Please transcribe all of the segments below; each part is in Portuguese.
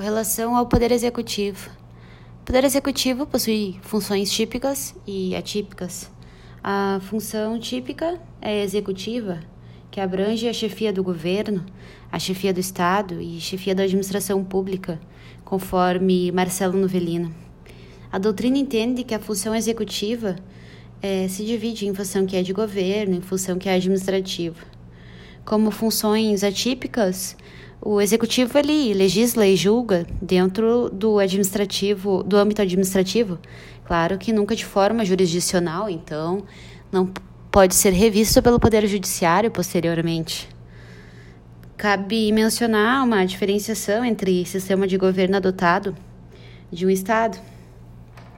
Com relação ao Poder Executivo. O Poder Executivo possui funções típicas e atípicas. A função típica é executiva, que abrange a chefia do governo, a chefia do Estado e chefia da administração pública, conforme Marcelo Novelino. A doutrina entende que a função executiva é, se divide em função que é de governo, em função que é administrativa. Como funções atípicas, o executivo ele legisla e julga dentro do administrativo, do âmbito administrativo, claro que nunca de forma jurisdicional, então não pode ser revisto pelo poder judiciário posteriormente. Cabe mencionar uma diferenciação entre sistema de governo adotado de um estado.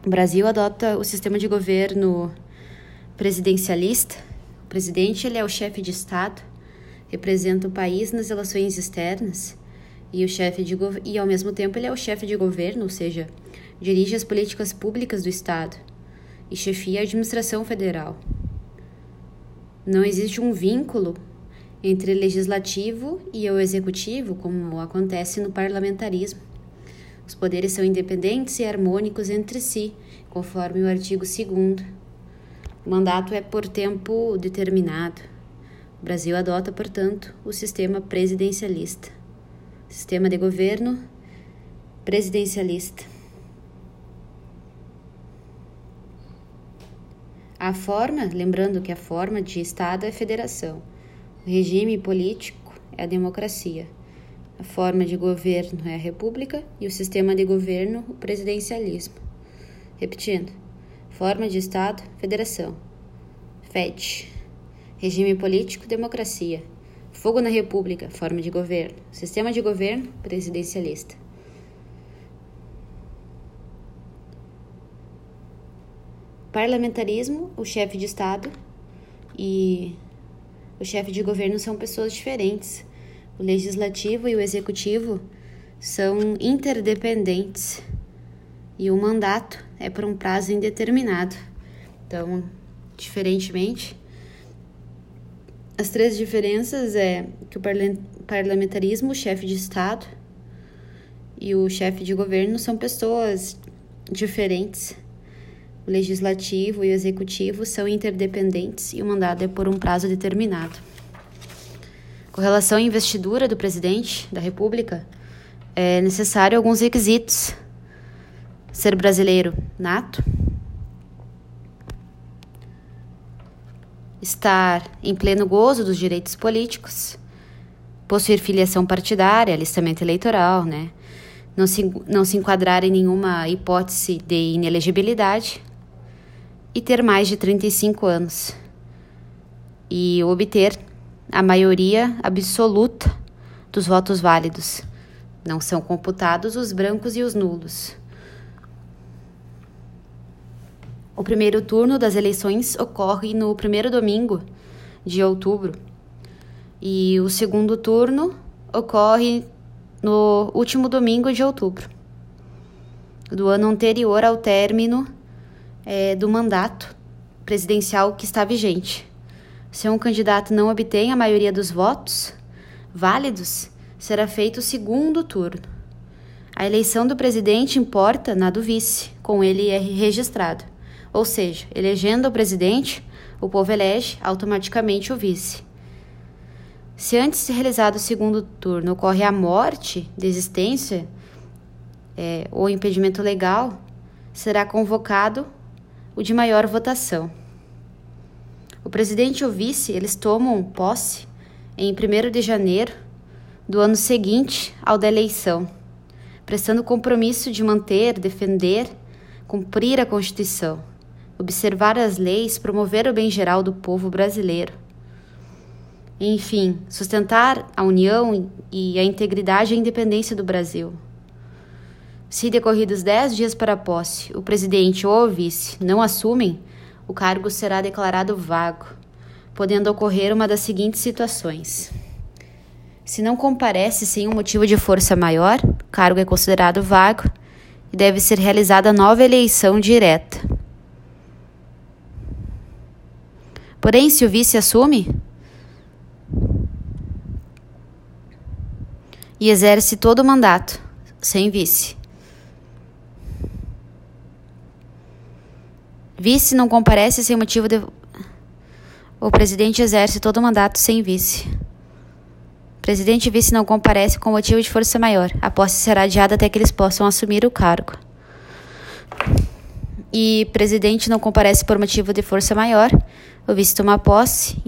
O Brasil adota o sistema de governo presidencialista. O presidente ele é o chefe de estado representa o país nas relações externas e o chefe de e ao mesmo tempo ele é o chefe de governo, ou seja, dirige as políticas públicas do estado e chefia a administração federal. Não existe um vínculo entre legislativo e o executivo, como acontece no parlamentarismo. Os poderes são independentes e harmônicos entre si, conforme o artigo 2 O mandato é por tempo determinado. O Brasil adota, portanto, o sistema presidencialista. Sistema de governo presidencialista. A forma, lembrando que a forma de Estado é federação, o regime político é a democracia, a forma de governo é a república e o sistema de governo o presidencialismo. Repetindo: forma de Estado, federação. FED. Regime político, democracia. Fogo na República, forma de governo. Sistema de governo, presidencialista. Parlamentarismo, o chefe de Estado e o chefe de governo são pessoas diferentes. O legislativo e o executivo são interdependentes e o mandato é por um prazo indeterminado. Então, diferentemente, as três diferenças é que o parlamentarismo, o chefe de Estado e o chefe de governo são pessoas diferentes. O legislativo e o executivo são interdependentes e o mandato é por um prazo determinado. Com relação à investidura do presidente da República, é necessário alguns requisitos. Ser brasileiro nato, estar em pleno gozo dos direitos políticos, possuir filiação partidária, alistamento eleitoral, né? Não se, não se enquadrar em nenhuma hipótese de inelegibilidade e ter mais de 35 anos e obter a maioria absoluta dos votos válidos. Não são computados os brancos e os nulos. O primeiro turno das eleições ocorre no primeiro domingo de outubro e o segundo turno ocorre no último domingo de outubro do ano anterior ao término é, do mandato presidencial que está vigente. Se um candidato não obtém a maioria dos votos válidos, será feito o segundo turno. A eleição do presidente importa na do vice, com ele é registrado. Ou seja, elegendo o presidente, o povo elege automaticamente o vice. Se antes de realizado o segundo turno ocorre a morte, desistência é, ou impedimento legal, será convocado o de maior votação. O presidente e o vice eles tomam posse em 1 de janeiro do ano seguinte ao da eleição, prestando compromisso de manter, defender, cumprir a Constituição observar as leis, promover o bem geral do povo brasileiro. Enfim, sustentar a união e a integridade e a independência do Brasil. Se decorridos dez dias para a posse, o presidente ou o vice não assumem, o cargo será declarado vago, podendo ocorrer uma das seguintes situações. Se não comparece sem um motivo de força maior, o cargo é considerado vago e deve ser realizada nova eleição direta. Porém, se o vice assume e exerce todo o mandato, sem vice. Vice não comparece sem motivo de. O presidente exerce todo o mandato sem vice. Presidente e vice não comparece com motivo de força maior. A posse será adiada até que eles possam assumir o cargo. E presidente não comparece por motivo de força maior. O vice toma posse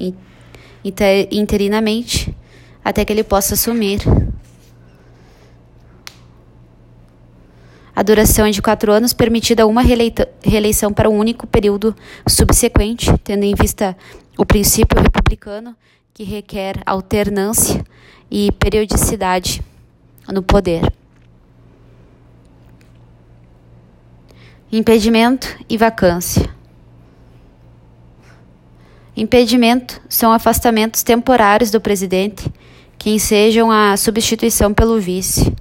interinamente até que ele possa assumir. A duração é de quatro anos, permitida uma reeleição para um único período subsequente, tendo em vista o princípio republicano que requer alternância e periodicidade no poder. Impedimento e vacância. Impedimento são afastamentos temporários do presidente que ensejam a substituição pelo vice.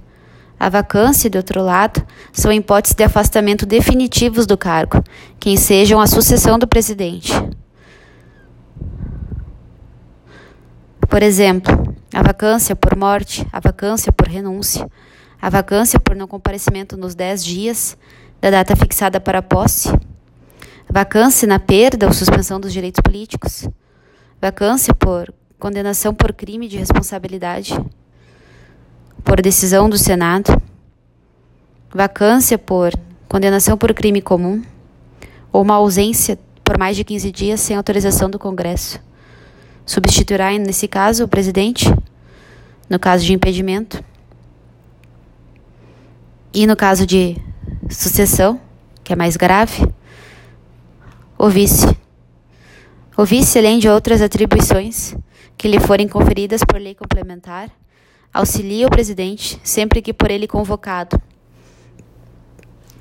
A vacância, de outro lado, são hipóteses de afastamento definitivos do cargo, que ensejam a sucessão do presidente. Por exemplo, a vacância por morte, a vacância por renúncia, a vacância por não comparecimento nos 10 dias da data fixada para a posse, vacância na perda ou suspensão dos direitos políticos, vacância por condenação por crime de responsabilidade, por decisão do Senado, vacância por condenação por crime comum. Ou uma ausência por mais de 15 dias sem autorização do Congresso. Substituirá, nesse caso, o presidente, no caso de impedimento. E no caso de sucessão, que é mais grave, o vice. O vice, além de outras atribuições que lhe forem conferidas por lei complementar, auxilia o presidente sempre que por ele convocado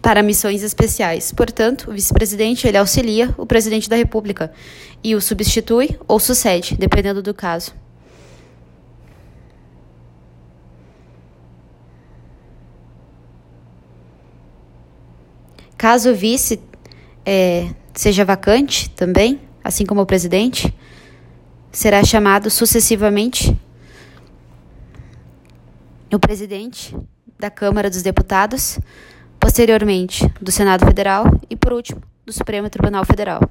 para missões especiais. Portanto, o vice-presidente ele auxilia o presidente da República e o substitui ou sucede, dependendo do caso. Caso o vice é, seja vacante também, assim como o presidente, será chamado sucessivamente o presidente da Câmara dos Deputados, posteriormente do Senado Federal e, por último, do Supremo Tribunal Federal.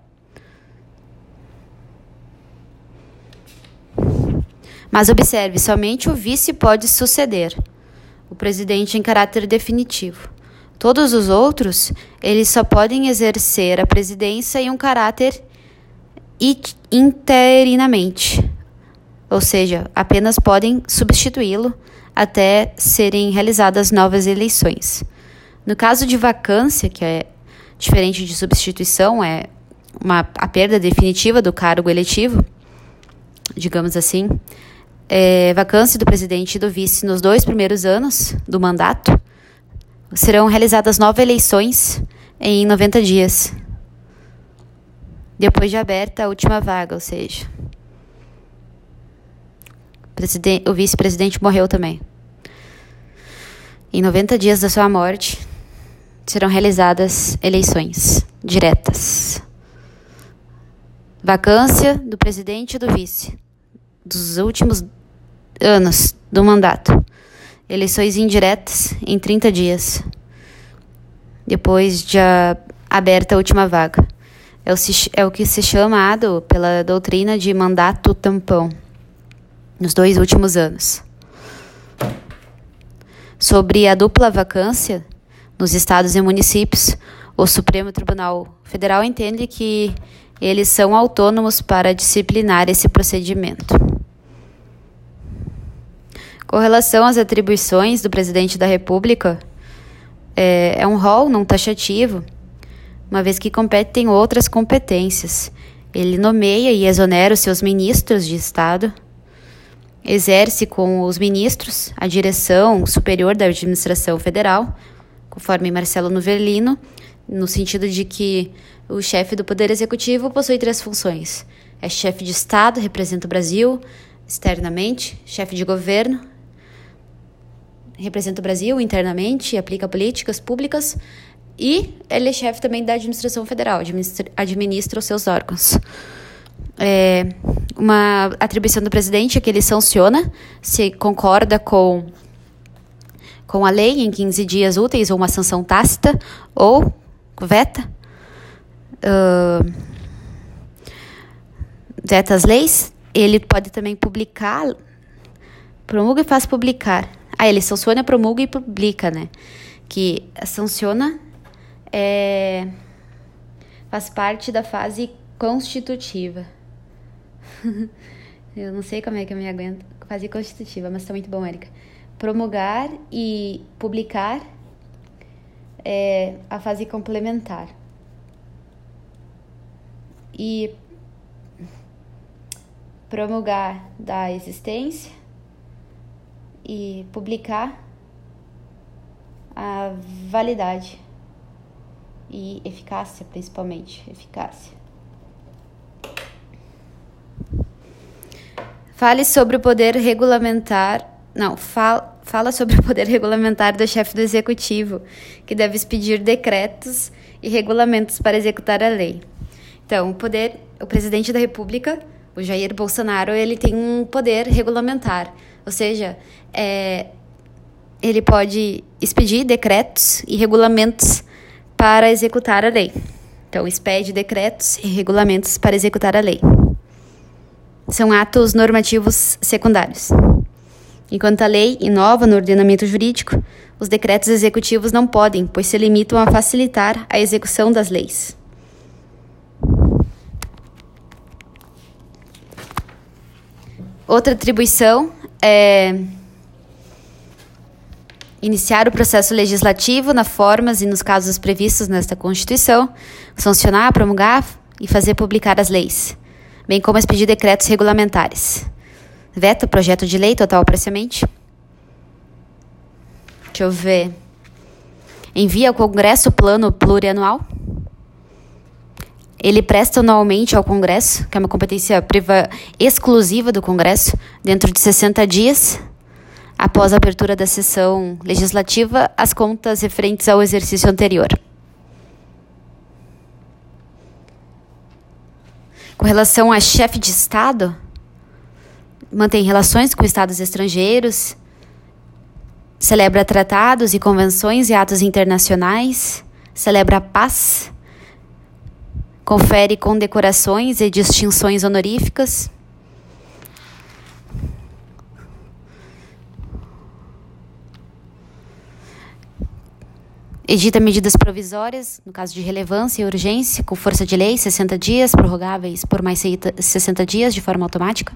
Mas observe, somente o vice pode suceder o presidente em caráter definitivo. Todos os outros, eles só podem exercer a presidência em um caráter interinamente, ou seja, apenas podem substituí-lo até serem realizadas novas eleições. No caso de vacância, que é diferente de substituição, é uma, a perda definitiva do cargo eletivo, digamos assim, é, vacância do presidente e do vice nos dois primeiros anos do mandato, serão realizadas nove eleições em 90 dias, depois de aberta a última vaga, ou seja, o vice-presidente morreu também. Em 90 dias da sua morte, serão realizadas eleições diretas. Vacância do presidente e do vice dos últimos anos do mandato. Eleições indiretas em 30 dias. Depois de aberta a última vaga. É o, é o que se chamado pela doutrina de mandato tampão nos dois últimos anos. Sobre a dupla vacância nos estados e municípios, o Supremo Tribunal Federal entende que eles são autônomos para disciplinar esse procedimento. Com relação às atribuições do presidente da República, é, é um rol não taxativo, uma vez que competem outras competências. Ele nomeia e exonera os seus ministros de Estado exerce com os ministros a direção superior da administração federal, conforme Marcelo Novellino, no sentido de que o chefe do Poder Executivo possui três funções: é chefe de Estado, representa o Brasil externamente, chefe de governo, representa o Brasil internamente aplica políticas públicas, e ele é chefe também da administração federal, administra, administra os seus órgãos é, uma atribuição do presidente que ele sanciona se concorda com, com a lei em 15 dias úteis ou uma sanção tácita ou veta. Uh, veta as leis. Ele pode também publicar, promulga e faz publicar. Ah, ele sanciona, promulga e publica, né? Que sanciona é, faz parte da fase constitutiva. Eu não sei como é que eu me aguento. Fase constitutiva, mas tá muito bom, Érica. Promulgar e publicar é a fase complementar. E promulgar da existência e publicar a validade e eficácia, principalmente, eficácia. Fale sobre o poder regulamentar. Não, fala, fala sobre o poder regulamentar do chefe do executivo, que deve expedir decretos e regulamentos para executar a lei. Então, o poder, o presidente da República, o Jair Bolsonaro, ele tem um poder regulamentar, ou seja, é, ele pode expedir decretos e regulamentos para executar a lei. Então, expede decretos e regulamentos para executar a lei são atos normativos secundários. Enquanto a lei inova no ordenamento jurídico, os decretos executivos não podem, pois se limitam a facilitar a execução das leis. Outra atribuição é iniciar o processo legislativo na formas e nos casos previstos nesta Constituição, sancionar, promulgar e fazer publicar as leis bem como expedir decretos regulamentares. Veta projeto de lei total parcialmente. Deixa eu ver. Envia ao Congresso o plano plurianual. Ele presta anualmente ao Congresso, que é uma competência priva exclusiva do Congresso, dentro de 60 dias, após a abertura da sessão legislativa, as contas referentes ao exercício anterior. Com relação a chefe de Estado, mantém relações com estados estrangeiros, celebra tratados e convenções e atos internacionais, celebra a paz, confere condecorações e distinções honoríficas. edita medidas provisórias, no caso de relevância e urgência, com força de lei, 60 dias, prorrogáveis por mais 60 dias de forma automática.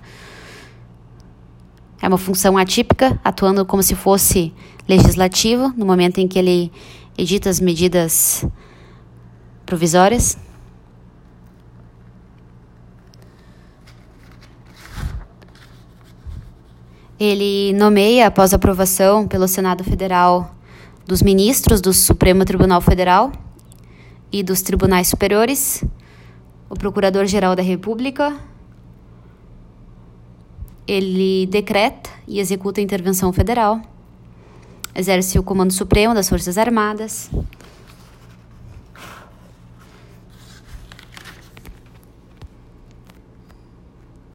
É uma função atípica, atuando como se fosse legislativo, no momento em que ele edita as medidas provisórias. Ele nomeia, após aprovação pelo Senado Federal, dos ministros do Supremo Tribunal Federal e dos tribunais superiores, o Procurador-Geral da República. Ele decreta e executa a intervenção federal, exerce o Comando Supremo das Forças Armadas,